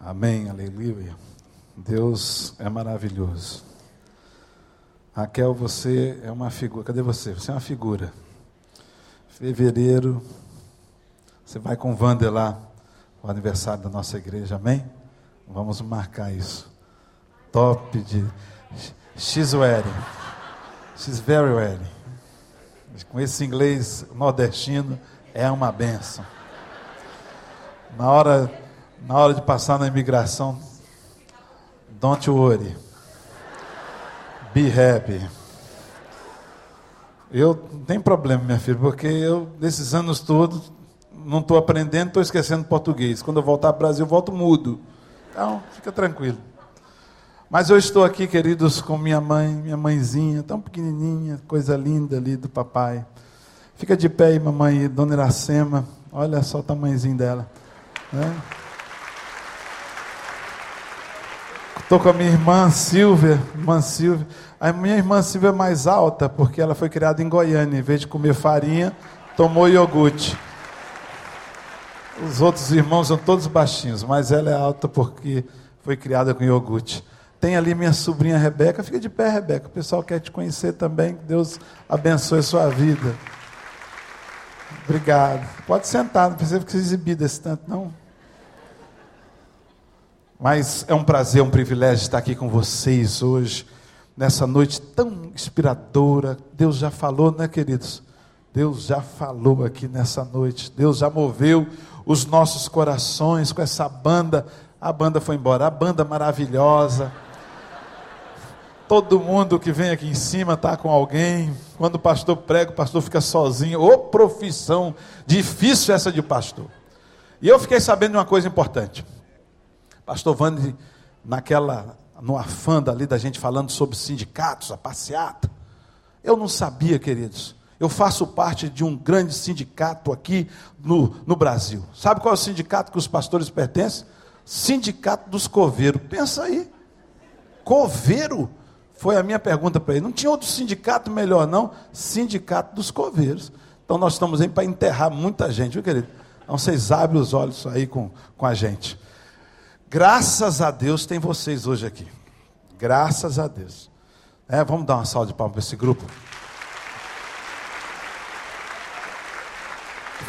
Amém, aleluia. Deus é maravilhoso. Raquel, você é uma figura. Cadê você? Você é uma figura. Fevereiro, você vai com Wander lá, o aniversário da nossa igreja, amém? Vamos marcar isso. Top de. She's wedding. She's very wedding. Com esse inglês nordestino, é uma benção. Na hora, na hora de passar na imigração, don't worry. Be happy. Eu não tem problema, minha filha, porque eu, nesses anos todos, não estou aprendendo, estou esquecendo português. Quando eu voltar para o Brasil, eu volto mudo. Então, fica tranquilo. Mas eu estou aqui, queridos, com minha mãe, minha mãezinha, tão pequenininha, coisa linda ali do papai. Fica de pé aí, mamãe, dona Iracema. Olha só o tamanhozinho dela. Estou com a minha irmã Silvia, irmã Silvia. A minha irmã Silvia é mais alta, porque ela foi criada em Goiânia. Em vez de comer farinha, tomou iogurte. Os outros irmãos são todos baixinhos, mas ela é alta porque foi criada com iogurte. Tem ali minha sobrinha Rebeca. Fica de pé, Rebeca. O pessoal quer te conhecer também. Que Deus abençoe a sua vida. Obrigado. Pode sentar, não precisa ficar exibido esse tanto, não. Mas é um prazer, um privilégio estar aqui com vocês hoje, nessa noite tão inspiradora. Deus já falou, né, queridos? Deus já falou aqui nessa noite. Deus já moveu os nossos corações com essa banda. A banda foi embora, a banda maravilhosa. Todo mundo que vem aqui em cima está com alguém. Quando o pastor prega, o pastor fica sozinho. Ô profissão difícil essa de pastor. E eu fiquei sabendo de uma coisa importante. Pastor Vande, naquela, no afã ali da gente falando sobre sindicatos, a passeata. Eu não sabia, queridos. Eu faço parte de um grande sindicato aqui no, no Brasil. Sabe qual é o sindicato que os pastores pertencem? Sindicato dos Coveiros. Pensa aí. Coveiro? Foi a minha pergunta para ele. Não tinha outro sindicato melhor, não? Sindicato dos Coveiros. Então nós estamos aí para enterrar muita gente, viu, querido? Então vocês abrem os olhos aí com, com a gente. Graças a Deus tem vocês hoje aqui. Graças a Deus. É, vamos dar uma salva de palmas para esse grupo.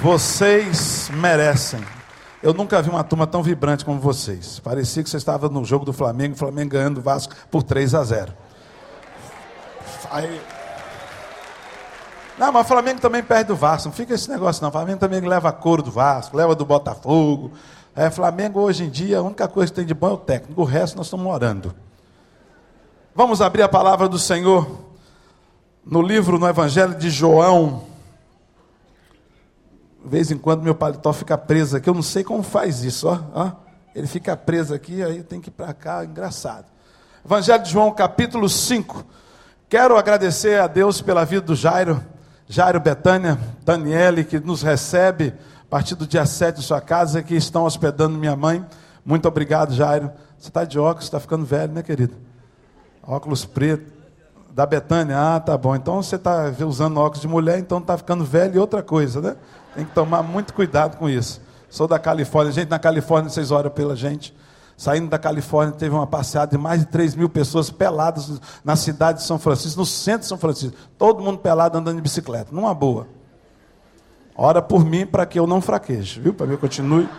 Vocês merecem. Eu nunca vi uma turma tão vibrante como vocês. Parecia que você estava no jogo do Flamengo, o Flamengo ganhando o Vasco por 3 a 0. Aí... Não, mas o Flamengo também perde do Vasco. Não fica esse negócio, não. O Flamengo também leva a couro do Vasco, leva do Botafogo, é, Flamengo hoje em dia, a única coisa que tem de bom é o técnico, o resto nós estamos orando. Vamos abrir a palavra do Senhor no livro, no Evangelho de João. De vez em quando meu paletó fica preso aqui, eu não sei como faz isso, ó. ó. Ele fica preso aqui, aí tem que ir para cá, engraçado. Evangelho de João, capítulo 5. Quero agradecer a Deus pela vida do Jairo, Jairo Betânia, Daniele, que nos recebe a partir do dia 7 em sua casa, que estão hospedando minha mãe. Muito obrigado, Jairo. Você está de óculos, está ficando velho, né, querido? Óculos preto. Da Betânia, ah, tá bom. Então você está usando óculos de mulher, então está ficando velho e outra coisa, né? Tem que tomar muito cuidado com isso. Sou da Califórnia. Gente, na Califórnia vocês oram pela gente. Saindo da Califórnia, teve uma passeada de mais de 3 mil pessoas peladas na cidade de São Francisco, no centro de São Francisco. Todo mundo pelado andando de bicicleta, numa boa. Ora por mim para que eu não fraqueje, viu? Para que eu continue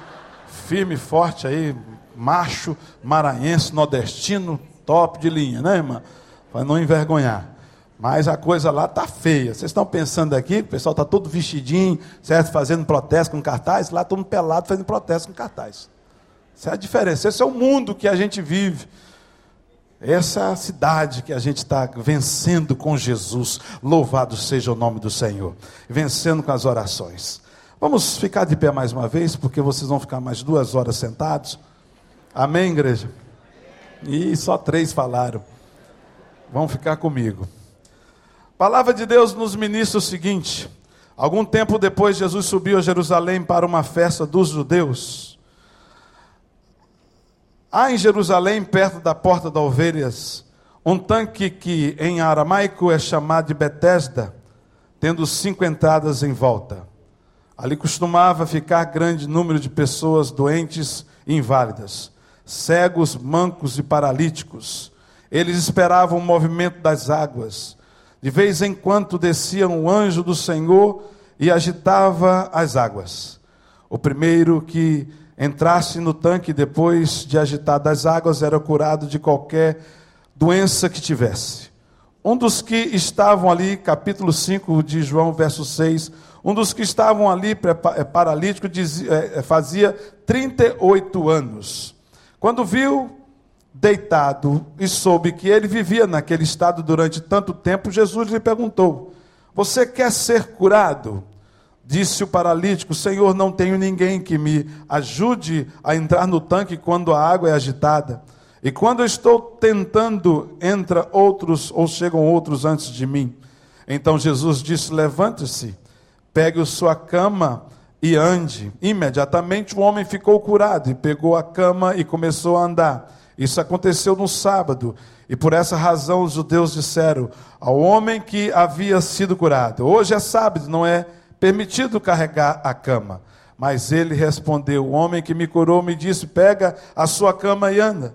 firme, forte aí, macho, maranhense, nordestino, top de linha, né, irmã? Para não envergonhar. Mas a coisa lá tá feia. Vocês estão pensando aqui, o pessoal está todo vestidinho, certo? Fazendo protesto com cartaz, lá todo pelado fazendo protesto com cartaz. Essa é a diferença. Esse é o mundo que a gente vive. Essa é cidade que a gente está vencendo com Jesus. Louvado seja o nome do Senhor. Vencendo com as orações. Vamos ficar de pé mais uma vez, porque vocês vão ficar mais duas horas sentados. Amém, igreja? E só três falaram. Vão ficar comigo. Palavra de Deus nos ministra o seguinte: algum tempo depois, Jesus subiu a Jerusalém para uma festa dos judeus. Há em Jerusalém, perto da porta das ovelhas, um tanque que em aramaico é chamado de Betesda, tendo cinco entradas em volta. Ali costumava ficar grande número de pessoas doentes e inválidas. cegos, mancos e paralíticos. Eles esperavam o movimento das águas. De vez em quando descia um anjo do Senhor e agitava as águas. O primeiro que entrasse no tanque depois de agitadas as águas era curado de qualquer doença que tivesse. Um dos que estavam ali, capítulo 5 de João, verso 6, um dos que estavam ali é, paralítico dizia, é, é, fazia 38 anos. Quando viu deitado e soube que ele vivia naquele estado durante tanto tempo, Jesus lhe perguntou: Você quer ser curado? Disse o paralítico: Senhor, não tenho ninguém que me ajude a entrar no tanque quando a água é agitada. E quando eu estou tentando, entra outros ou chegam outros antes de mim. Então Jesus disse: Levante-se, pegue sua cama e ande. Imediatamente o homem ficou curado e pegou a cama e começou a andar. Isso aconteceu no sábado. E por essa razão os judeus disseram ao homem que havia sido curado: Hoje é sábado, não é permitido carregar a cama. Mas ele respondeu: O homem que me curou me disse: Pega a sua cama e anda.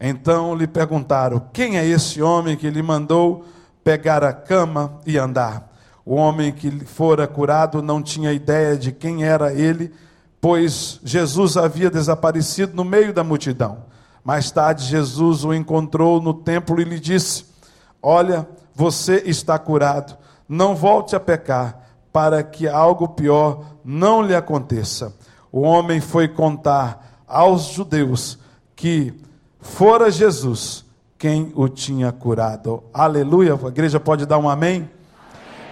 Então lhe perguntaram: Quem é esse homem que lhe mandou pegar a cama e andar? O homem que fora curado não tinha ideia de quem era ele, pois Jesus havia desaparecido no meio da multidão. Mais tarde, Jesus o encontrou no templo e lhe disse: Olha, você está curado, não volte a pecar, para que algo pior não lhe aconteça. O homem foi contar aos judeus que fora Jesus quem o tinha curado. Aleluia. A igreja pode dar um amém? amém?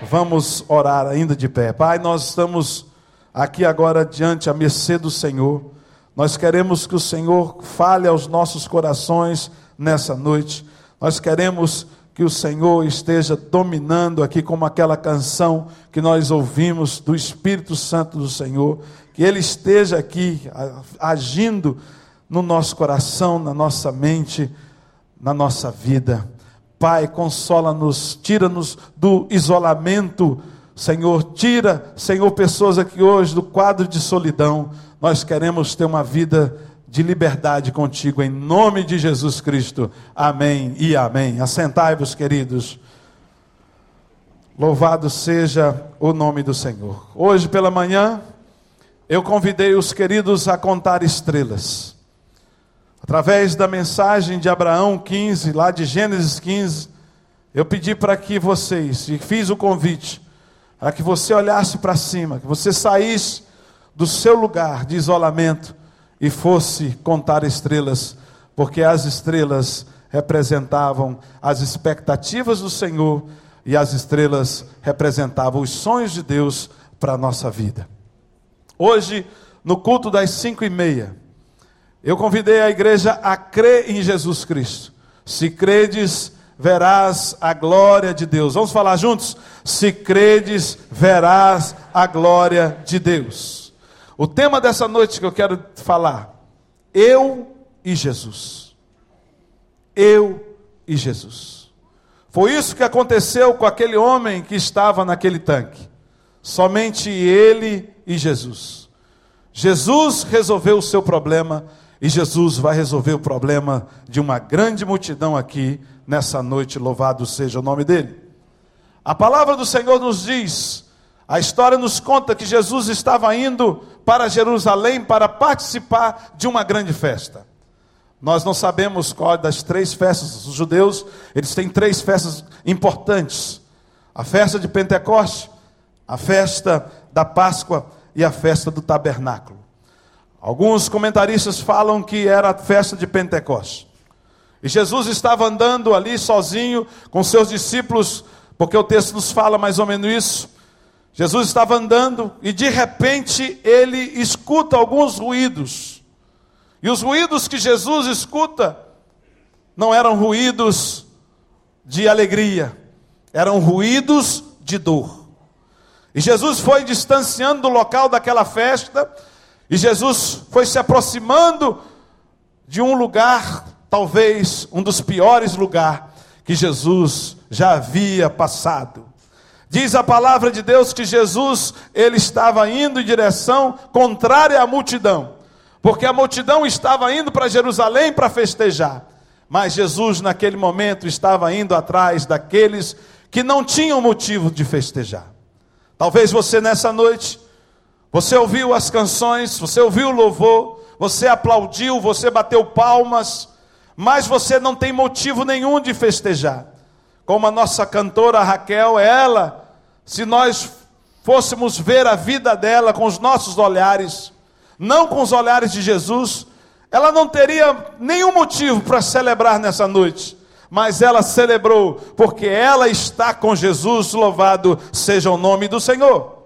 Vamos orar ainda de pé. Pai, nós estamos aqui agora diante a mercê do Senhor. Nós queremos que o Senhor fale aos nossos corações nessa noite. Nós queremos que o Senhor esteja dominando aqui, como aquela canção que nós ouvimos do Espírito Santo do Senhor, que Ele esteja aqui agindo no nosso coração, na nossa mente, na nossa vida. Pai, consola-nos, tira-nos do isolamento, Senhor, tira, Senhor, pessoas aqui hoje do quadro de solidão. Nós queremos ter uma vida de liberdade contigo, em nome de Jesus Cristo. Amém e amém. Assentai-vos, queridos. Louvado seja o nome do Senhor. Hoje pela manhã, eu convidei os queridos a contar estrelas. Através da mensagem de Abraão 15, lá de Gênesis 15, eu pedi para que vocês, e fiz o convite, para que você olhasse para cima, que você saísse do seu lugar de isolamento e fosse contar estrelas, porque as estrelas representavam as expectativas do Senhor e as estrelas representavam os sonhos de Deus para a nossa vida. Hoje, no culto das cinco e meia, eu convidei a igreja a crer em Jesus Cristo. Se credes, verás a glória de Deus. Vamos falar juntos? Se credes, verás a glória de Deus. O tema dessa noite que eu quero falar, eu e Jesus. Eu e Jesus. Foi isso que aconteceu com aquele homem que estava naquele tanque. Somente ele e Jesus. Jesus resolveu o seu problema e Jesus vai resolver o problema de uma grande multidão aqui nessa noite, louvado seja o nome dele. A palavra do Senhor nos diz, a história nos conta que Jesus estava indo para Jerusalém para participar de uma grande festa. Nós não sabemos qual das três festas. Os judeus, eles têm três festas importantes: a festa de Pentecostes, a festa da Páscoa e a festa do tabernáculo. Alguns comentaristas falam que era a festa de Pentecostes. E Jesus estava andando ali sozinho com seus discípulos, porque o texto nos fala mais ou menos isso. Jesus estava andando e de repente ele escuta alguns ruídos. E os ruídos que Jesus escuta não eram ruídos de alegria, eram ruídos de dor. E Jesus foi distanciando do local daquela festa e Jesus foi se aproximando de um lugar, talvez um dos piores lugares que Jesus já havia passado. Diz a palavra de Deus que Jesus, ele estava indo em direção contrária à multidão. porque a multidão estava indo para Jerusalém para festejar. Mas Jesus, naquele momento, estava indo atrás daqueles que não tinham motivo de festejar. Talvez você nessa noite, você ouviu as canções, você ouviu o louvor, você aplaudiu, você bateu palmas, mas você não tem motivo nenhum de festejar. Como a nossa cantora Raquel, ela, se nós fôssemos ver a vida dela com os nossos olhares, não com os olhares de Jesus, ela não teria nenhum motivo para celebrar nessa noite, mas ela celebrou, porque ela está com Jesus, louvado seja o nome do Senhor.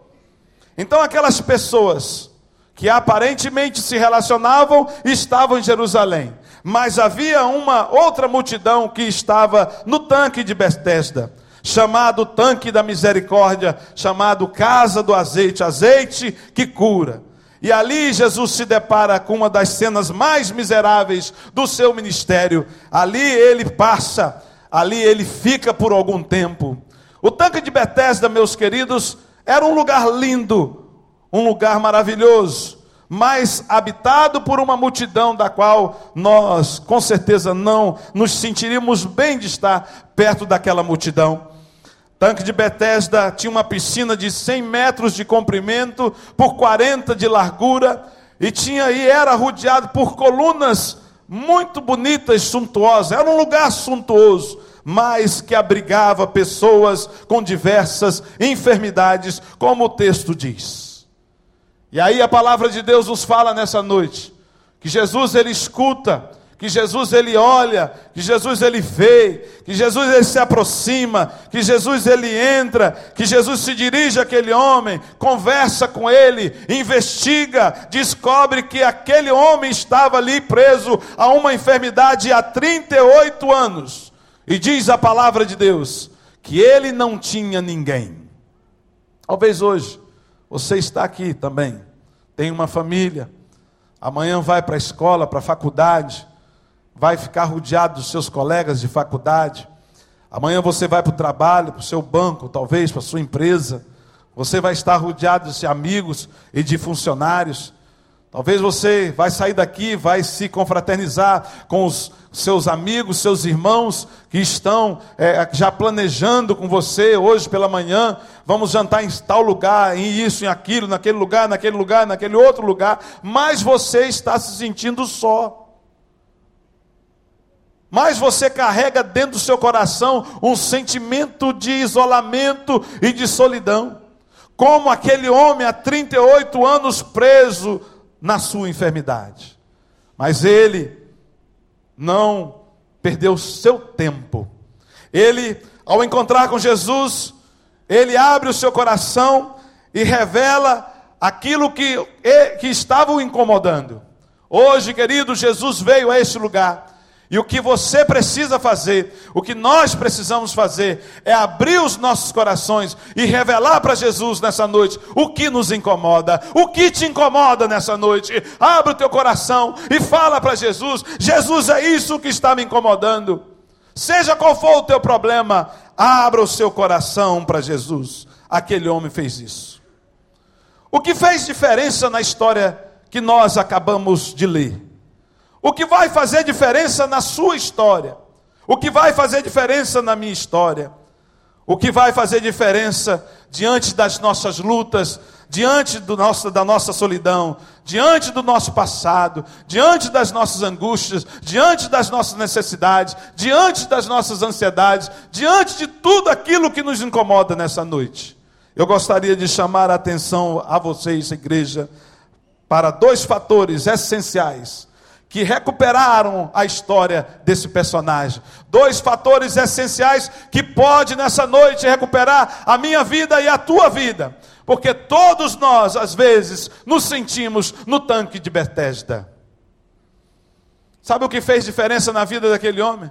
Então, aquelas pessoas que aparentemente se relacionavam estavam em Jerusalém, mas havia uma outra multidão que estava no tanque de Betesda, chamado tanque da misericórdia, chamado casa do azeite, azeite que cura. E ali Jesus se depara com uma das cenas mais miseráveis do seu ministério. Ali ele passa, ali ele fica por algum tempo. O tanque de Betesda, meus queridos, era um lugar lindo, um lugar maravilhoso, mas habitado por uma multidão da qual nós, com certeza, não nos sentiríamos bem de estar perto daquela multidão tanque de Betesda tinha uma piscina de 100 metros de comprimento por 40 de largura e tinha e era rodeado por colunas muito bonitas, suntuosas. Era um lugar suntuoso, mas que abrigava pessoas com diversas enfermidades, como o texto diz. E aí a palavra de Deus nos fala nessa noite que Jesus ele escuta que Jesus ele olha, que Jesus ele vê, que Jesus ele se aproxima, que Jesus ele entra, que Jesus se dirige àquele homem, conversa com ele, investiga, descobre que aquele homem estava ali preso a uma enfermidade há 38 anos. E diz a palavra de Deus que ele não tinha ninguém. Talvez hoje você está aqui também, tem uma família, amanhã vai para a escola, para a faculdade, vai ficar rodeado dos seus colegas de faculdade. Amanhã você vai para o trabalho, para o seu banco, talvez para a sua empresa. Você vai estar rodeado de amigos e de funcionários. Talvez você vai sair daqui, vai se confraternizar com os seus amigos, seus irmãos que estão é, já planejando com você hoje pela manhã. Vamos jantar em tal lugar, em isso, em aquilo, naquele lugar, naquele lugar, naquele outro lugar. Mas você está se sentindo só mas você carrega dentro do seu coração um sentimento de isolamento e de solidão, como aquele homem há 38 anos preso na sua enfermidade. Mas ele não perdeu seu tempo. Ele, ao encontrar com Jesus, ele abre o seu coração e revela aquilo que, que estava o incomodando. Hoje, querido, Jesus veio a este lugar e o que você precisa fazer, o que nós precisamos fazer, é abrir os nossos corações e revelar para Jesus nessa noite o que nos incomoda, o que te incomoda nessa noite. Abre o teu coração e fala para Jesus: Jesus, é isso que está me incomodando. Seja qual for o teu problema, abra o seu coração para Jesus. Aquele homem fez isso. O que fez diferença na história que nós acabamos de ler? O que vai fazer diferença na sua história? O que vai fazer diferença na minha história? O que vai fazer diferença diante das nossas lutas, diante do nosso, da nossa solidão, diante do nosso passado, diante das nossas angústias, diante das nossas necessidades, diante das nossas ansiedades, diante de tudo aquilo que nos incomoda nessa noite? Eu gostaria de chamar a atenção a vocês, igreja, para dois fatores essenciais que recuperaram a história desse personagem. Dois fatores essenciais que pode nessa noite recuperar a minha vida e a tua vida. Porque todos nós, às vezes, nos sentimos no tanque de Bethesda. Sabe o que fez diferença na vida daquele homem?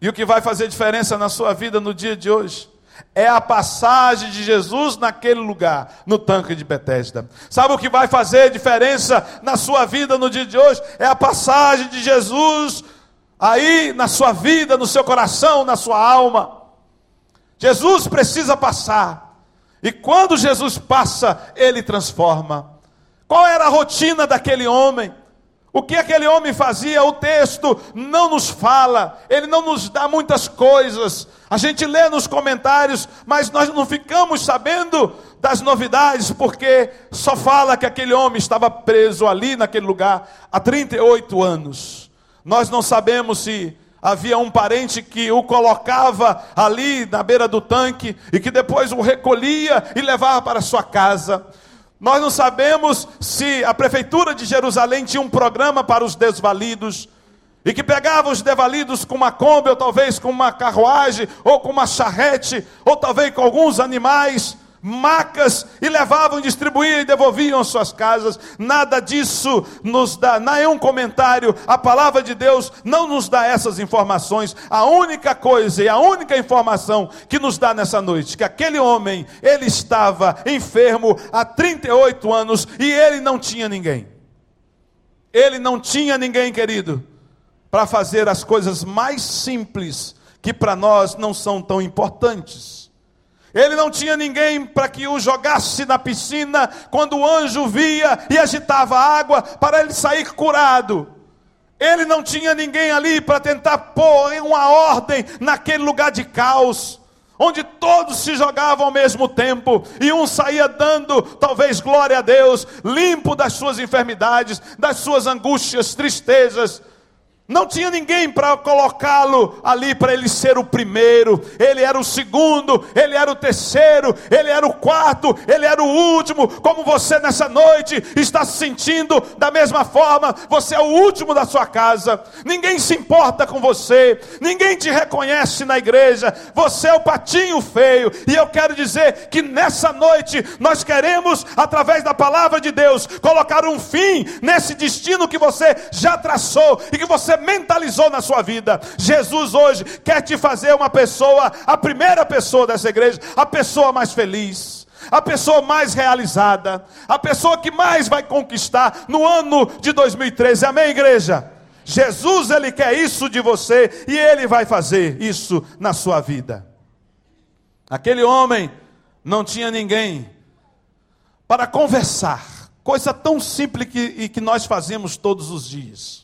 E o que vai fazer diferença na sua vida no dia de hoje? É a passagem de Jesus naquele lugar, no tanque de Betesda. Sabe o que vai fazer diferença na sua vida no dia de hoje? É a passagem de Jesus aí na sua vida, no seu coração, na sua alma. Jesus precisa passar. E quando Jesus passa, ele transforma. Qual era a rotina daquele homem? O que aquele homem fazia, o texto não nos fala, ele não nos dá muitas coisas. A gente lê nos comentários, mas nós não ficamos sabendo das novidades, porque só fala que aquele homem estava preso ali naquele lugar há 38 anos. Nós não sabemos se havia um parente que o colocava ali na beira do tanque e que depois o recolhia e levava para sua casa. Nós não sabemos se a prefeitura de Jerusalém tinha um programa para os desvalidos e que pegava os desvalidos com uma Kombi, ou talvez com uma carruagem, ou com uma charrete, ou talvez com alguns animais macas e levavam, distribuíam e devolviam suas casas. Nada disso nos dá, nenhum comentário. A palavra de Deus não nos dá essas informações. A única coisa e a única informação que nos dá nessa noite, que aquele homem, ele estava enfermo há 38 anos e ele não tinha ninguém. Ele não tinha ninguém, querido, para fazer as coisas mais simples que para nós não são tão importantes. Ele não tinha ninguém para que o jogasse na piscina quando o anjo via e agitava a água para ele sair curado. Ele não tinha ninguém ali para tentar pôr uma ordem naquele lugar de caos, onde todos se jogavam ao mesmo tempo e um saía dando, talvez, glória a Deus, limpo das suas enfermidades, das suas angústias, tristezas. Não tinha ninguém para colocá-lo ali para ele ser o primeiro. Ele era o segundo, ele era o terceiro, ele era o quarto, ele era o último. Como você nessa noite está se sentindo da mesma forma, você é o último da sua casa. Ninguém se importa com você, ninguém te reconhece na igreja. Você é o patinho feio. E eu quero dizer que nessa noite nós queremos, através da palavra de Deus, colocar um fim nesse destino que você já traçou e que você mentalizou na sua vida. Jesus hoje quer te fazer uma pessoa, a primeira pessoa dessa igreja, a pessoa mais feliz a pessoa mais realizada, a pessoa que mais vai conquistar no ano de 2013. Amém, igreja? Jesus, ele quer isso de você e ele vai fazer isso na sua vida. Aquele homem não tinha ninguém para conversar, coisa tão simples que, e que nós fazemos todos os dias.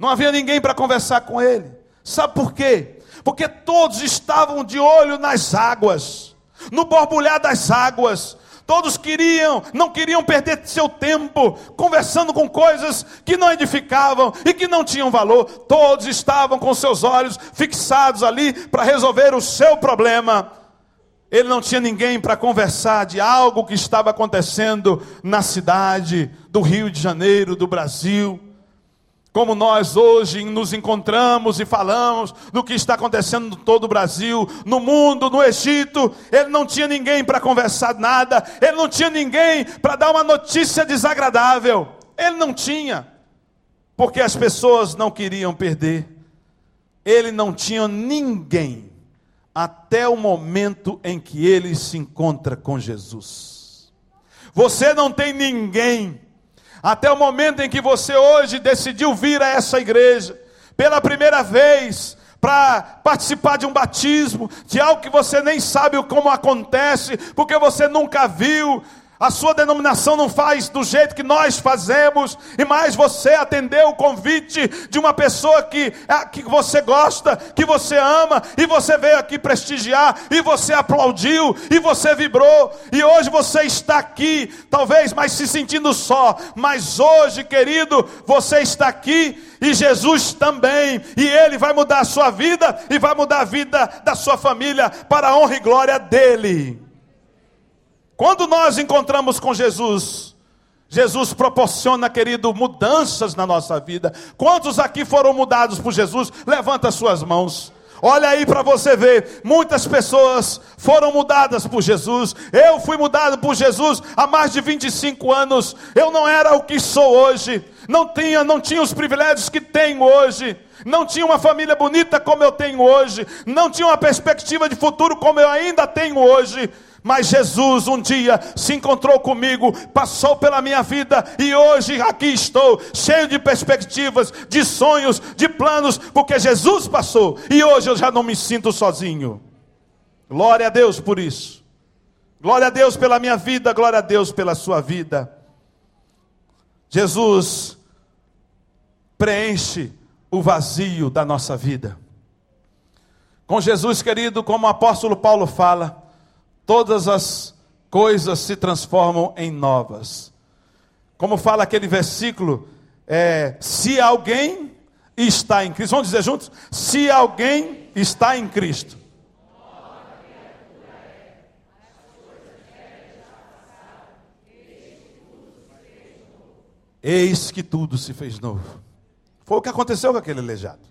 Não havia ninguém para conversar com ele. Sabe por quê? Porque todos estavam de olho nas águas, no borbulhar das águas. Todos queriam, não queriam perder seu tempo conversando com coisas que não edificavam e que não tinham valor. Todos estavam com seus olhos fixados ali para resolver o seu problema. Ele não tinha ninguém para conversar de algo que estava acontecendo na cidade do Rio de Janeiro, do Brasil. Como nós hoje nos encontramos e falamos do que está acontecendo em todo o Brasil, no mundo, no Egito, ele não tinha ninguém para conversar nada, ele não tinha ninguém para dar uma notícia desagradável, ele não tinha, porque as pessoas não queriam perder, ele não tinha ninguém, até o momento em que ele se encontra com Jesus. Você não tem ninguém até o momento em que você hoje decidiu vir a essa igreja, pela primeira vez, para participar de um batismo, de algo que você nem sabe como acontece, porque você nunca viu, a sua denominação não faz do jeito que nós fazemos, e mais você atendeu o convite de uma pessoa que, é, que você gosta, que você ama, e você veio aqui prestigiar, e você aplaudiu, e você vibrou, e hoje você está aqui, talvez mais se sentindo só, mas hoje, querido, você está aqui, e Jesus também, e Ele vai mudar a sua vida, e vai mudar a vida da sua família, para a honra e glória dEle. Quando nós encontramos com Jesus, Jesus proporciona, querido, mudanças na nossa vida. Quantos aqui foram mudados por Jesus? Levanta suas mãos. Olha aí para você ver, muitas pessoas foram mudadas por Jesus. Eu fui mudado por Jesus há mais de 25 anos. Eu não era o que sou hoje. Não tinha, não tinha os privilégios que tenho hoje. Não tinha uma família bonita como eu tenho hoje. Não tinha uma perspectiva de futuro como eu ainda tenho hoje. Mas Jesus um dia se encontrou comigo, passou pela minha vida e hoje aqui estou, cheio de perspectivas, de sonhos, de planos, porque Jesus passou e hoje eu já não me sinto sozinho. Glória a Deus por isso. Glória a Deus pela minha vida, glória a Deus pela sua vida. Jesus preenche o vazio da nossa vida. Com Jesus, querido, como o apóstolo Paulo fala, todas as coisas se transformam em novas. Como fala aquele versículo, é, se alguém está em Cristo, vamos dizer juntos? Se alguém está em Cristo. Eis que tudo se fez novo. Foi o que aconteceu com aquele aleijado.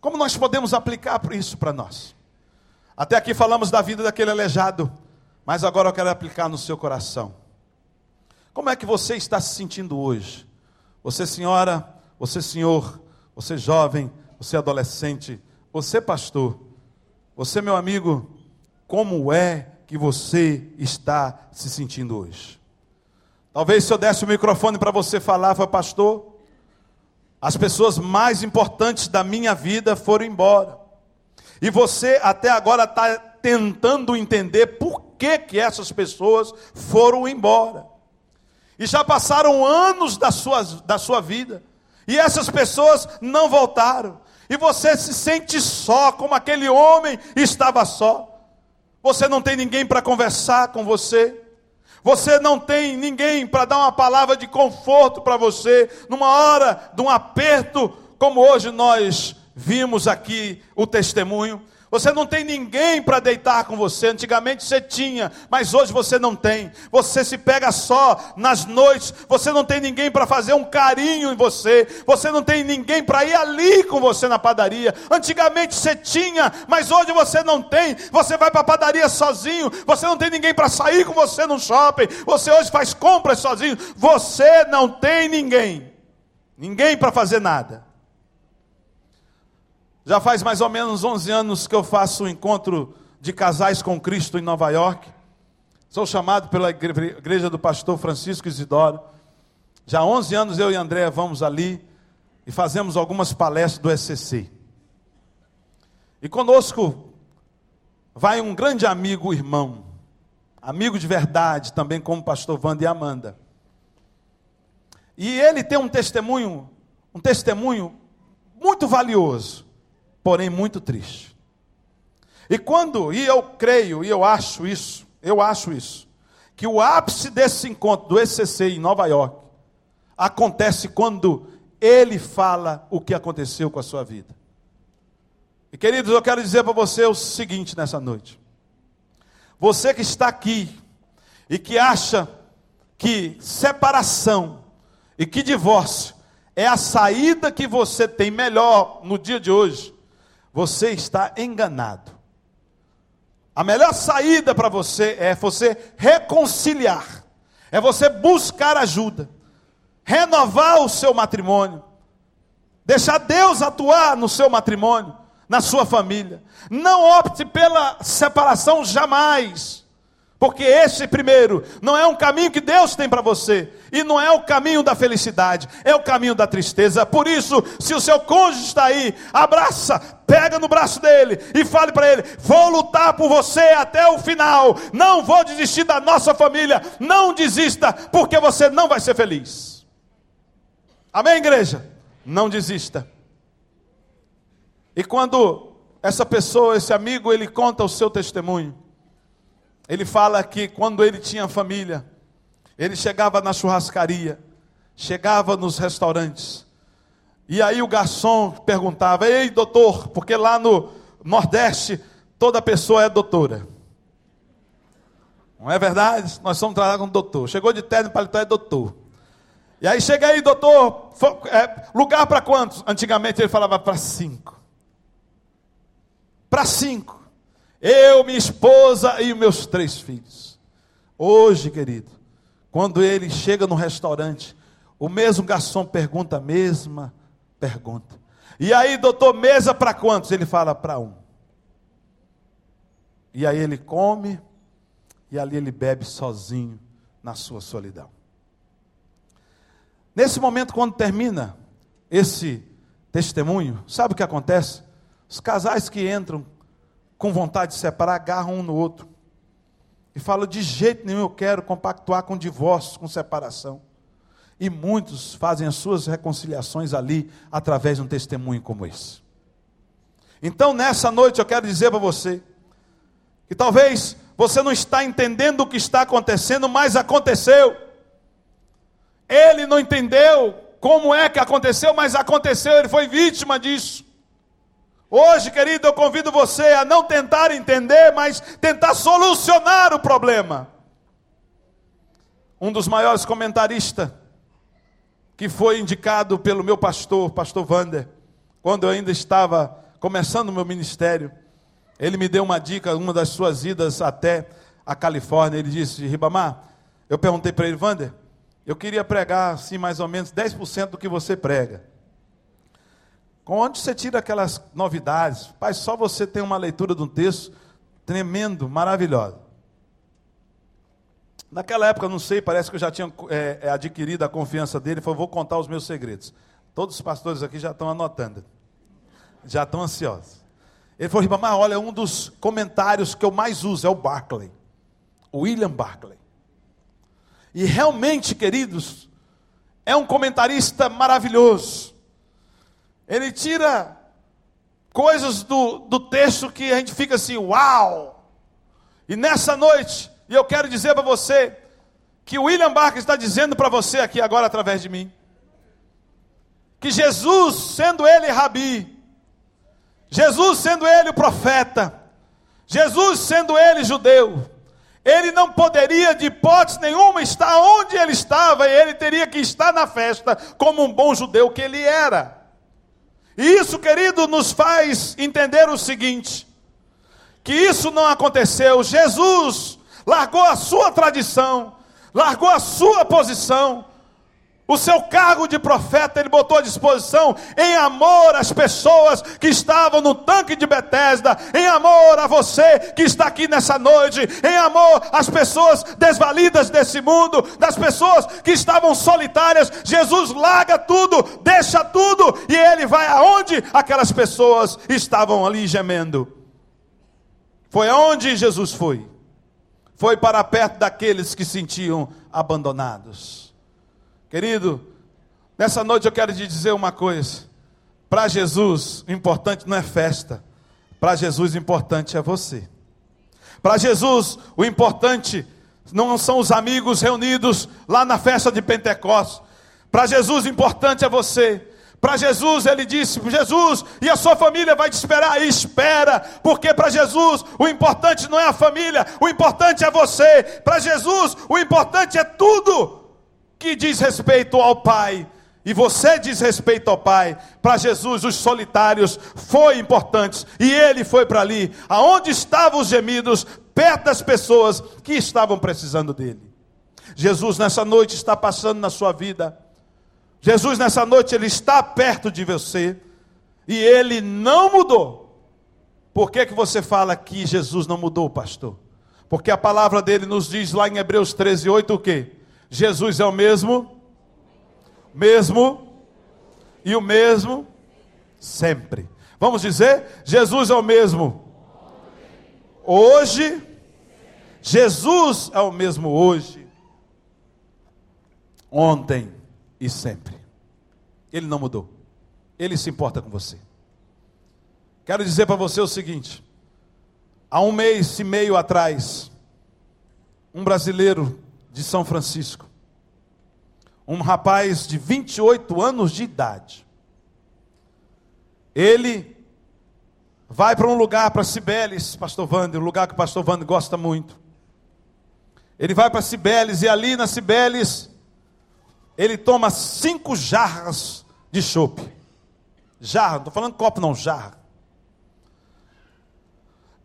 Como nós podemos aplicar isso para nós? Até aqui falamos da vida daquele aleijado, mas agora eu quero aplicar no seu coração. Como é que você está se sentindo hoje? Você, senhora, você, senhor, você, jovem, você, adolescente, você, pastor, você, meu amigo, como é que você está se sentindo hoje? Talvez se eu desse o microfone para você falar, foi pastor, as pessoas mais importantes da minha vida foram embora. E você até agora está tentando entender por que, que essas pessoas foram embora. E já passaram anos da sua, da sua vida. E essas pessoas não voltaram. E você se sente só, como aquele homem estava só. Você não tem ninguém para conversar com você. Você não tem ninguém para dar uma palavra de conforto para você, numa hora de um aperto, como hoje nós vimos aqui o testemunho. Você não tem ninguém para deitar com você. Antigamente você tinha, mas hoje você não tem. Você se pega só nas noites. Você não tem ninguém para fazer um carinho em você. Você não tem ninguém para ir ali com você na padaria. Antigamente você tinha, mas hoje você não tem. Você vai para a padaria sozinho. Você não tem ninguém para sair com você no shopping. Você hoje faz compras sozinho. Você não tem ninguém. Ninguém para fazer nada. Já faz mais ou menos 11 anos que eu faço um encontro de casais com Cristo em Nova York. Sou chamado pela igreja do pastor Francisco Isidoro. Já há 11 anos eu e André vamos ali e fazemos algumas palestras do SCC. E conosco vai um grande amigo, irmão, amigo de verdade, também como o pastor Wanda e Amanda. E ele tem um testemunho, um testemunho muito valioso porém muito triste. E quando, e eu creio, e eu acho isso, eu acho isso, que o ápice desse encontro do ECC em Nova York acontece quando ele fala o que aconteceu com a sua vida. E queridos, eu quero dizer para você o seguinte nessa noite. Você que está aqui e que acha que separação e que divórcio é a saída que você tem melhor no dia de hoje, você está enganado. A melhor saída para você é você reconciliar, é você buscar ajuda, renovar o seu matrimônio, deixar Deus atuar no seu matrimônio, na sua família. Não opte pela separação jamais. Porque esse primeiro não é um caminho que Deus tem para você, e não é o caminho da felicidade, é o caminho da tristeza. Por isso, se o seu cônjuge está aí, abraça, pega no braço dele e fale para ele: Vou lutar por você até o final, não vou desistir da nossa família, não desista, porque você não vai ser feliz. Amém, igreja? Não desista. E quando essa pessoa, esse amigo, ele conta o seu testemunho, ele fala que quando ele tinha família, ele chegava na churrascaria, chegava nos restaurantes, e aí o garçom perguntava: Ei, doutor, porque lá no Nordeste toda pessoa é doutora. Não é verdade? Nós somos tratados como doutor. Chegou de terno e paletó é doutor. E aí chega aí, doutor, é, lugar para quantos? Antigamente ele falava para cinco. Para cinco. Eu, minha esposa e meus três filhos. Hoje, querido, quando ele chega no restaurante, o mesmo garçom pergunta a mesma pergunta. E aí, doutor, mesa para quantos? Ele fala para um. E aí ele come, e ali ele bebe sozinho na sua solidão. Nesse momento, quando termina esse testemunho, sabe o que acontece? Os casais que entram com vontade de separar, agarram um no outro. E falam: de jeito nenhum eu quero compactuar com divórcio, com separação. E muitos fazem as suas reconciliações ali através de um testemunho como esse. Então, nessa noite, eu quero dizer para você que talvez você não está entendendo o que está acontecendo, mas aconteceu. Ele não entendeu como é que aconteceu, mas aconteceu, ele foi vítima disso. Hoje, querido, eu convido você a não tentar entender, mas tentar solucionar o problema. Um dos maiores comentaristas que foi indicado pelo meu pastor, pastor Vander, quando eu ainda estava começando o meu ministério, ele me deu uma dica, uma das suas idas até a Califórnia. Ele disse: Ribamar, eu perguntei para ele, Vander, eu queria pregar assim mais ou menos 10% do que você prega. Com onde você tira aquelas novidades? Pai, só você tem uma leitura de um texto tremendo, maravilhosa. Naquela época, não sei, parece que eu já tinha é, é, adquirido a confiança dele. Falou, vou contar os meus segredos. Todos os pastores aqui já estão anotando, já estão ansiosos. Ele falou, Ribamar, olha, um dos comentários que eu mais uso é o Barclay, William Barclay. E realmente, queridos, é um comentarista maravilhoso. Ele tira coisas do, do texto que a gente fica assim, uau! E nessa noite, e eu quero dizer para você, que William Barclay está dizendo para você aqui agora através de mim, que Jesus, sendo ele rabi, Jesus sendo ele o profeta, Jesus sendo ele judeu, ele não poderia de hipótese nenhuma estar onde ele estava, e ele teria que estar na festa como um bom judeu que ele era. E isso, querido, nos faz entender o seguinte: que isso não aconteceu. Jesus largou a sua tradição, largou a sua posição, o seu cargo de profeta ele botou à disposição em amor às pessoas que estavam no tanque de Betesda, em amor a você que está aqui nessa noite, em amor às pessoas desvalidas desse mundo, das pessoas que estavam solitárias. Jesus larga tudo, deixa tudo e ele vai aonde aquelas pessoas estavam ali gemendo. Foi aonde Jesus foi? Foi para perto daqueles que sentiam abandonados. Querido, nessa noite eu quero te dizer uma coisa. Para Jesus, o importante não é festa. Para Jesus, o importante é você. Para Jesus, o importante não são os amigos reunidos lá na festa de Pentecostes. Para Jesus, o importante é você. Para Jesus, ele disse: Jesus, e a sua família vai te esperar. E espera, porque para Jesus o importante não é a família, o importante é você. Para Jesus, o importante é tudo que diz respeito ao Pai, e você diz respeito ao Pai, para Jesus os solitários foi importante, e ele foi para ali, aonde estavam os gemidos, perto das pessoas que estavam precisando dele. Jesus nessa noite está passando na sua vida. Jesus nessa noite ele está perto de você e ele não mudou. Por que que você fala que Jesus não mudou, pastor? Porque a palavra dele nos diz lá em Hebreus 13, 8 o quê? Jesus é o mesmo, mesmo e o mesmo sempre. Vamos dizer? Jesus é o mesmo hoje, Jesus é o mesmo hoje, ontem e sempre. Ele não mudou. Ele se importa com você. Quero dizer para você o seguinte: há um mês e meio atrás, um brasileiro de São Francisco. Um rapaz de 28 anos de idade. Ele vai para um lugar, para Cibeles, pastor Wander, um lugar que o pastor Wander gosta muito. Ele vai para Cibeles e ali na Cibeles ele toma cinco jarras de chope. Jarra, não estou falando copo não, jarra.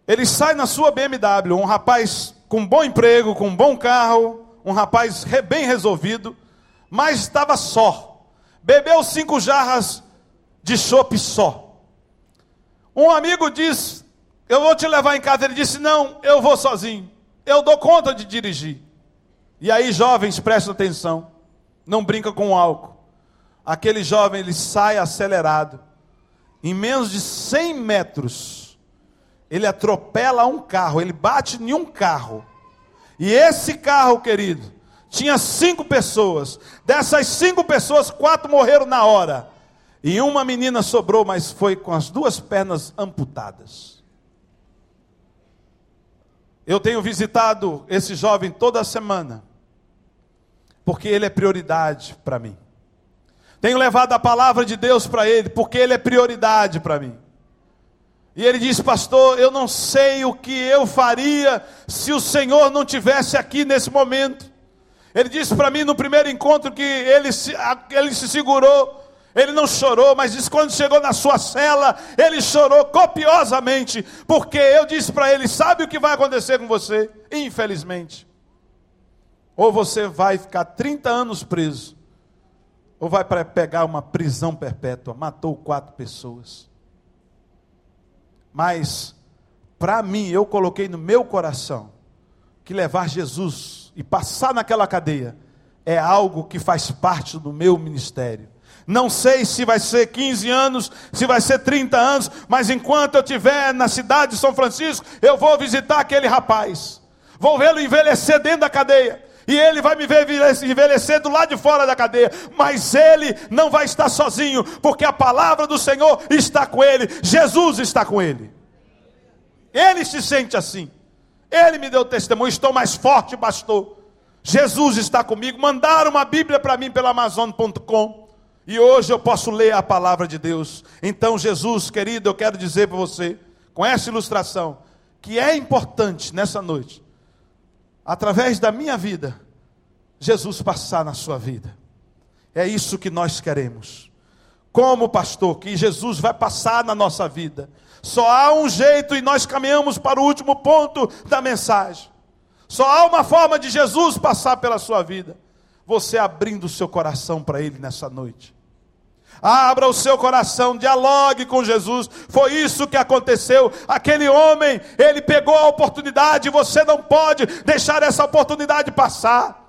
Ele sai na sua BMW, um rapaz com bom emprego, com bom carro, um rapaz bem resolvido, mas estava só. Bebeu cinco jarras de chope só. Um amigo disse: Eu vou te levar em casa. Ele disse: Não, eu vou sozinho. Eu dou conta de dirigir. E aí, jovens, prestem atenção. Não brinca com o álcool. Aquele jovem, ele sai acelerado. Em menos de 100 metros, ele atropela um carro. Ele bate em um carro e esse carro, querido, tinha cinco pessoas. Dessas cinco pessoas, quatro morreram na hora. E uma menina sobrou, mas foi com as duas pernas amputadas. Eu tenho visitado esse jovem toda semana, porque ele é prioridade para mim. Tenho levado a palavra de Deus para ele, porque ele é prioridade para mim. E ele diz, pastor, eu não sei o que eu faria se o Senhor não tivesse aqui nesse momento. Ele disse para mim no primeiro encontro que ele se, ele se segurou, ele não chorou, mas disse quando chegou na sua cela, ele chorou copiosamente, porque eu disse para ele: sabe o que vai acontecer com você? Infelizmente, ou você vai ficar 30 anos preso, ou vai pegar uma prisão perpétua. Matou quatro pessoas. Mas, para mim, eu coloquei no meu coração que levar Jesus e passar naquela cadeia é algo que faz parte do meu ministério. Não sei se vai ser 15 anos, se vai ser 30 anos, mas enquanto eu estiver na cidade de São Francisco, eu vou visitar aquele rapaz. Vou vê-lo envelhecer dentro da cadeia. E ele vai me ver envelhecer do lado de fora da cadeia. Mas ele não vai estar sozinho, porque a palavra do Senhor está com ele. Jesus está com ele. Ele se sente assim. Ele me deu testemunho. Estou mais forte, pastor. Jesus está comigo. Mandaram uma Bíblia para mim pela Amazon.com. E hoje eu posso ler a palavra de Deus. Então, Jesus, querido, eu quero dizer para você, com essa ilustração, que é importante nessa noite através da minha vida, Jesus passar na sua vida. É isso que nós queremos. Como pastor, que Jesus vai passar na nossa vida. Só há um jeito e nós caminhamos para o último ponto da mensagem. Só há uma forma de Jesus passar pela sua vida. Você abrindo o seu coração para Ele nessa noite. Abra o seu coração, dialogue com Jesus. Foi isso que aconteceu. Aquele homem, ele pegou a oportunidade, você não pode deixar essa oportunidade passar.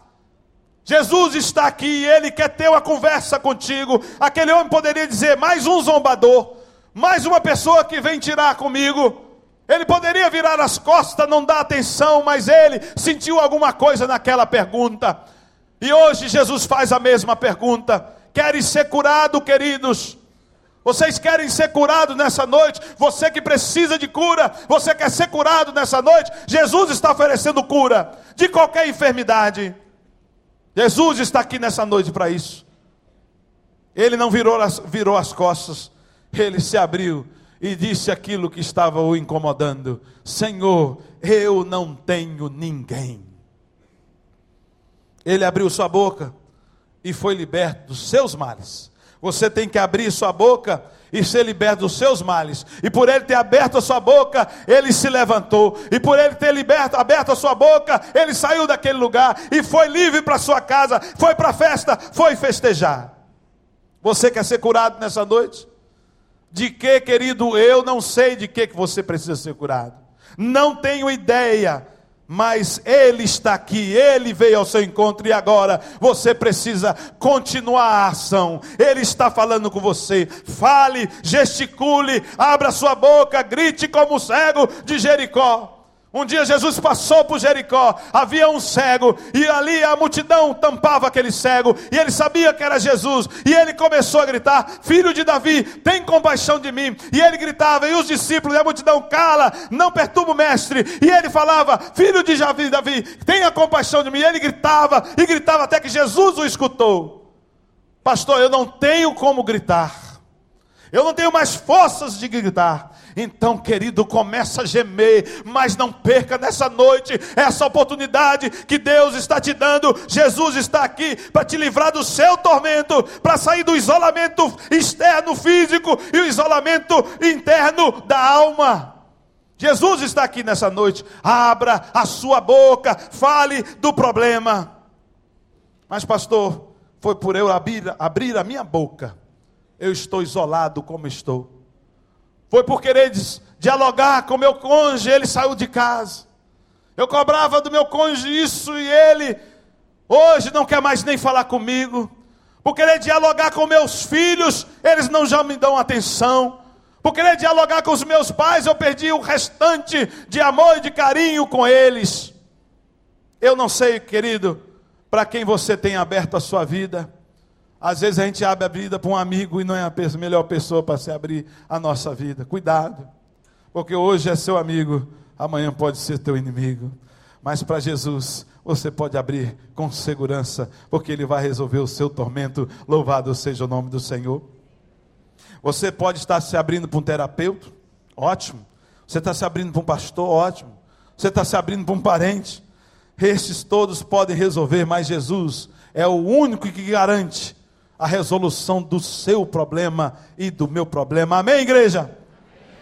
Jesus está aqui, ele quer ter uma conversa contigo. Aquele homem poderia dizer: mais um zombador, mais uma pessoa que vem tirar comigo. Ele poderia virar as costas, não dar atenção, mas ele sentiu alguma coisa naquela pergunta. E hoje Jesus faz a mesma pergunta querem ser curados, queridos. Vocês querem ser curados nessa noite? Você que precisa de cura, você quer ser curado nessa noite? Jesus está oferecendo cura de qualquer enfermidade. Jesus está aqui nessa noite para isso. Ele não virou as, virou as costas, ele se abriu e disse aquilo que estava o incomodando: Senhor, eu não tenho ninguém. Ele abriu sua boca e foi liberto dos seus males. Você tem que abrir sua boca e ser liberto dos seus males. E por ele ter aberto a sua boca, ele se levantou. E por ele ter liberto, aberto a sua boca, ele saiu daquele lugar e foi livre para sua casa, foi para a festa, foi festejar. Você quer ser curado nessa noite? De que, querido? Eu não sei de que, que você precisa ser curado. Não tenho ideia mas Ele está aqui, Ele veio ao seu encontro e agora você precisa continuar a ação. Ele está falando com você. Fale, gesticule, abra sua boca, grite como o cego de Jericó. Um dia Jesus passou por Jericó, havia um cego, e ali a multidão tampava aquele cego, e ele sabia que era Jesus, e ele começou a gritar: Filho de Davi, tem compaixão de mim. E ele gritava, e os discípulos e a multidão, cala, não perturba o mestre. E ele falava: Filho de Davi, Davi, tenha compaixão de mim. E ele gritava, e gritava até que Jesus o escutou. Pastor, eu não tenho como gritar. Eu não tenho mais forças de gritar. Então, querido, começa a gemer, mas não perca nessa noite essa oportunidade que Deus está te dando. Jesus está aqui para te livrar do seu tormento, para sair do isolamento externo físico e o isolamento interno da alma. Jesus está aqui nessa noite. Abra a sua boca, fale do problema. Mas, pastor, foi por eu abrir, abrir a minha boca eu estou isolado como estou. Foi por querer dialogar com meu cônjuge, ele saiu de casa. Eu cobrava do meu cônjuge isso e ele hoje não quer mais nem falar comigo. Por querer dialogar com meus filhos, eles não já me dão atenção. Por querer dialogar com os meus pais, eu perdi o restante de amor e de carinho com eles. Eu não sei, querido, para quem você tem aberto a sua vida. Às vezes a gente abre a vida para um amigo e não é a melhor pessoa para se abrir a nossa vida. Cuidado, porque hoje é seu amigo, amanhã pode ser teu inimigo. Mas para Jesus, você pode abrir com segurança, porque Ele vai resolver o seu tormento. Louvado seja o nome do Senhor. Você pode estar se abrindo para um terapeuta, ótimo. Você está se abrindo para um pastor, ótimo. Você está se abrindo para um parente. Estes todos podem resolver, mas Jesus é o único que garante a resolução do seu problema e do meu problema. Amém, igreja?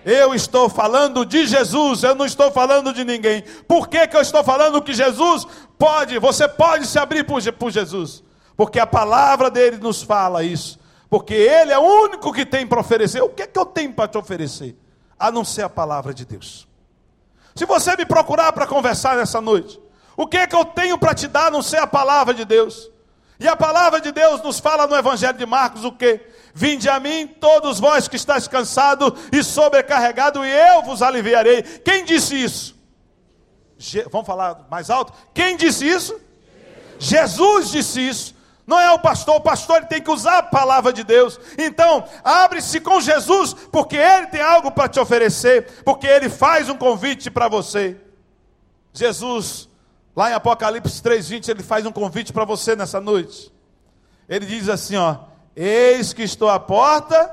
Eu estou falando de Jesus, eu não estou falando de ninguém. Por que, que eu estou falando que Jesus pode, você pode se abrir por, por Jesus? Porque a palavra dele nos fala isso. Porque ele é o único que tem para oferecer. O que, que eu tenho para te oferecer? A não ser a palavra de Deus. Se você me procurar para conversar nessa noite, o que, que eu tenho para te dar a não ser a palavra de Deus? E a palavra de Deus nos fala no Evangelho de Marcos o que? Vinde a mim, todos vós que estáis cansados e sobrecarregados, e eu vos aliviarei. Quem disse isso? Je Vamos falar mais alto? Quem disse isso? Jesus disse isso. Não é o pastor, o pastor tem que usar a palavra de Deus. Então, abre-se com Jesus, porque ele tem algo para te oferecer, porque ele faz um convite para você. Jesus, lá em Apocalipse 3:20, ele faz um convite para você nessa noite. Ele diz assim, ó: Eis que estou à porta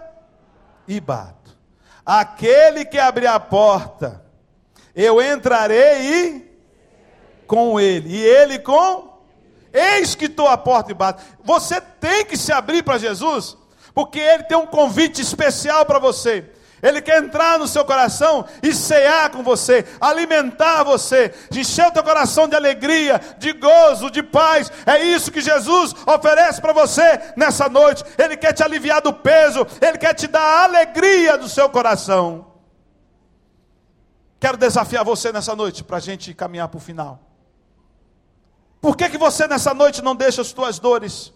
e bato. Aquele que abrir a porta, eu entrarei e com ele, e ele com Eis que estou à porta e bato. Você tem que se abrir para Jesus, porque Ele tem um convite especial para você. Ele quer entrar no seu coração e cear com você, alimentar você, encher o teu coração de alegria, de gozo, de paz. É isso que Jesus oferece para você nessa noite. Ele quer te aliviar do peso, ele quer te dar a alegria do seu coração. Quero desafiar você nessa noite para a gente caminhar para o final. Por que, que você nessa noite não deixa as tuas dores,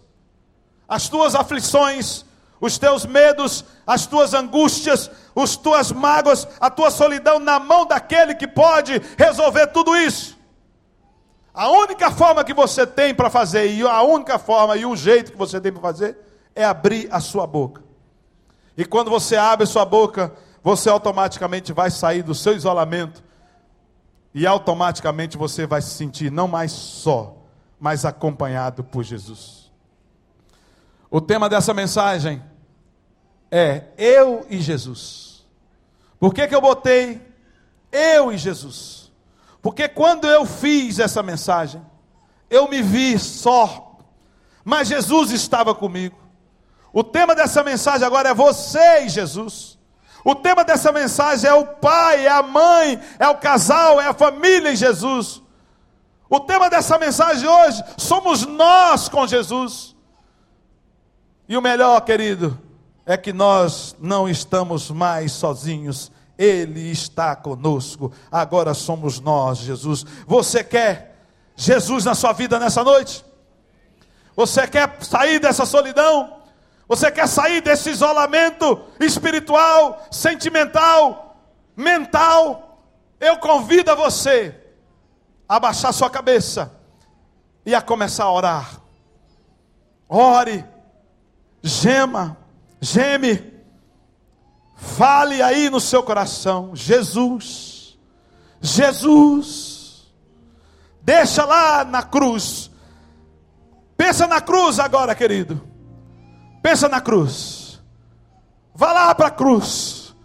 as tuas aflições, os teus medos, as tuas angústias, as tuas mágoas, a tua solidão na mão daquele que pode resolver tudo isso? A única forma que você tem para fazer, e a única forma e o jeito que você tem para fazer, é abrir a sua boca. E quando você abre a sua boca, você automaticamente vai sair do seu isolamento e automaticamente você vai se sentir não mais só, mas acompanhado por Jesus. O tema dessa mensagem é eu e Jesus. Por que, que eu botei eu e Jesus? Porque quando eu fiz essa mensagem, eu me vi só, mas Jesus estava comigo. O tema dessa mensagem agora é você e Jesus. O tema dessa mensagem é o pai, é a mãe, é o casal, é a família em Jesus. O tema dessa mensagem hoje somos nós com Jesus. E o melhor, querido, é que nós não estamos mais sozinhos. Ele está conosco. Agora somos nós, Jesus. Você quer Jesus na sua vida nessa noite? Você quer sair dessa solidão? Você quer sair desse isolamento espiritual, sentimental, mental? Eu convido a você abaixar sua cabeça e a começar a orar. Ore, gema, geme, fale aí no seu coração: Jesus, Jesus, deixa lá na cruz. Pensa na cruz agora, querido. Pensa na cruz. Vá lá para a cruz.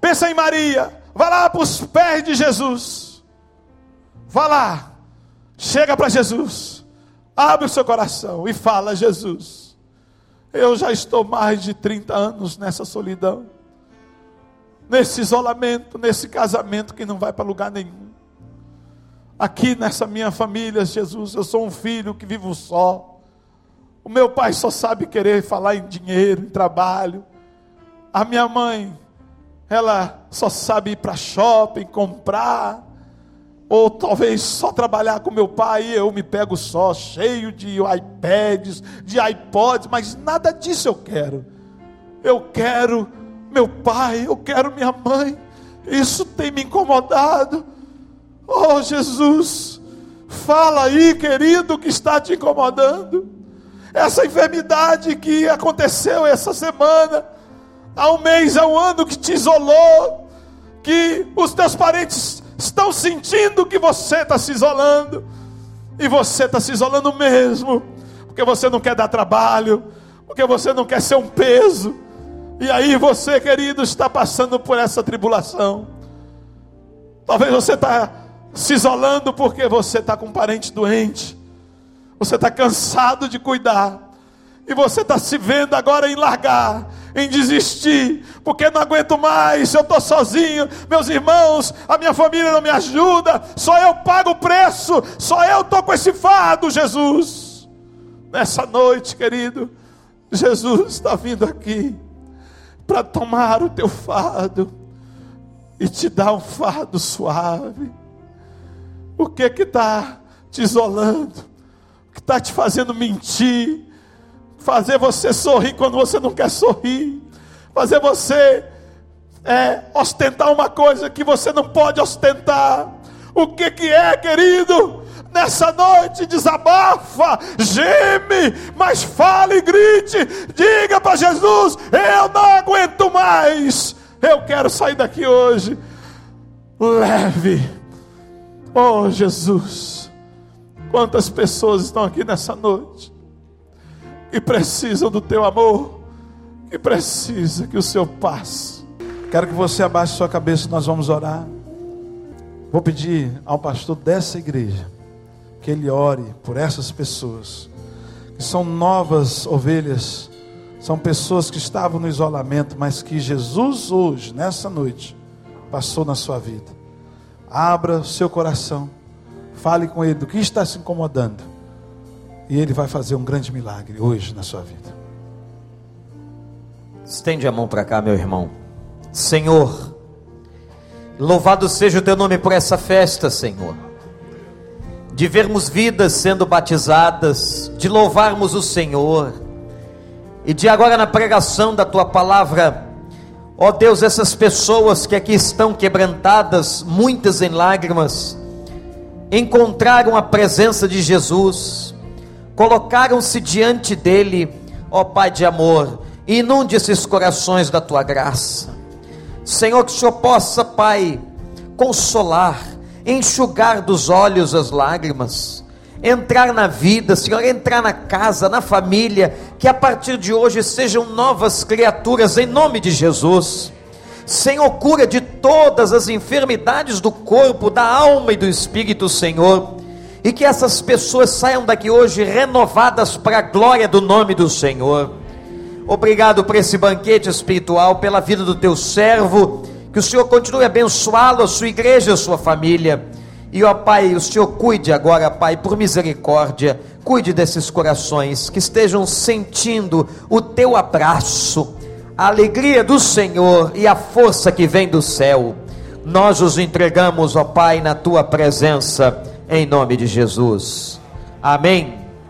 Pensa em Maria. Vá lá para os pés de Jesus. Vá lá, chega para Jesus, abre o seu coração e fala: Jesus, eu já estou mais de 30 anos nessa solidão, nesse isolamento, nesse casamento que não vai para lugar nenhum. Aqui nessa minha família, Jesus, eu sou um filho que vivo só. O meu pai só sabe querer falar em dinheiro, em trabalho. A minha mãe, ela só sabe ir para shopping, comprar ou talvez só trabalhar com meu pai e eu me pego só, cheio de iPads, de iPods, mas nada disso eu quero. Eu quero meu pai, eu quero minha mãe. Isso tem me incomodado. Oh Jesus, Fala aí, querido, que está te incomodando. Essa enfermidade que aconteceu essa semana, há um mês, há um ano que te isolou, que os teus parentes estão sentindo que você está se isolando, e você está se isolando mesmo, porque você não quer dar trabalho, porque você não quer ser um peso, e aí você, querido, está passando por essa tribulação. Talvez você está se isolando porque você está com um parente doente, você está cansado de cuidar, e você está se vendo agora em largar, em desistir, porque não aguento mais, eu estou sozinho, meus irmãos, a minha família não me ajuda, só eu pago o preço, só eu estou com esse fardo, Jesus. Nessa noite, querido, Jesus está vindo aqui para tomar o teu fardo e te dar um fardo suave. O que que está te isolando? O que está te fazendo mentir? Fazer você sorrir quando você não quer sorrir? Fazer você é, ostentar uma coisa que você não pode ostentar? O que que é, querido? Nessa noite desabafa, geme, mas fale e grite, diga para Jesus: Eu não aguento mais, eu quero sair daqui hoje. Leve, oh Jesus, quantas pessoas estão aqui nessa noite e precisam do teu amor, que precisa que o Senhor passe. Quero que você abaixe sua cabeça, nós vamos orar. Vou pedir ao pastor dessa igreja que ele ore por essas pessoas, que são novas ovelhas, são pessoas que estavam no isolamento, mas que Jesus hoje, nessa noite, passou na sua vida. Abra o seu coração, fale com ele do que está se incomodando, e ele vai fazer um grande milagre hoje na sua vida. Estende a mão para cá, meu irmão. Senhor, louvado seja o teu nome por essa festa, Senhor. De vermos vidas sendo batizadas, de louvarmos o Senhor, e de agora na pregação da tua palavra, ó Deus, essas pessoas que aqui estão quebrantadas, muitas em lágrimas, encontraram a presença de Jesus, colocaram-se diante dele, ó Pai de amor, inunde esses corações da tua graça, Senhor, que o Senhor possa, Pai, consolar, enxugar dos olhos as lágrimas, entrar na vida, Senhor, entrar na casa, na família, que a partir de hoje sejam novas criaturas em nome de Jesus. Senhor, cura de todas as enfermidades do corpo, da alma e do espírito, Senhor. E que essas pessoas saiam daqui hoje renovadas para a glória do nome do Senhor. Obrigado por esse banquete espiritual, pela vida do teu servo que o Senhor continue abençoá-lo, a sua igreja, a sua família. E ó Pai, o Senhor cuide agora, Pai, por misericórdia, cuide desses corações que estejam sentindo o teu abraço, a alegria do Senhor e a força que vem do céu. Nós os entregamos, ó Pai, na tua presença, em nome de Jesus. Amém.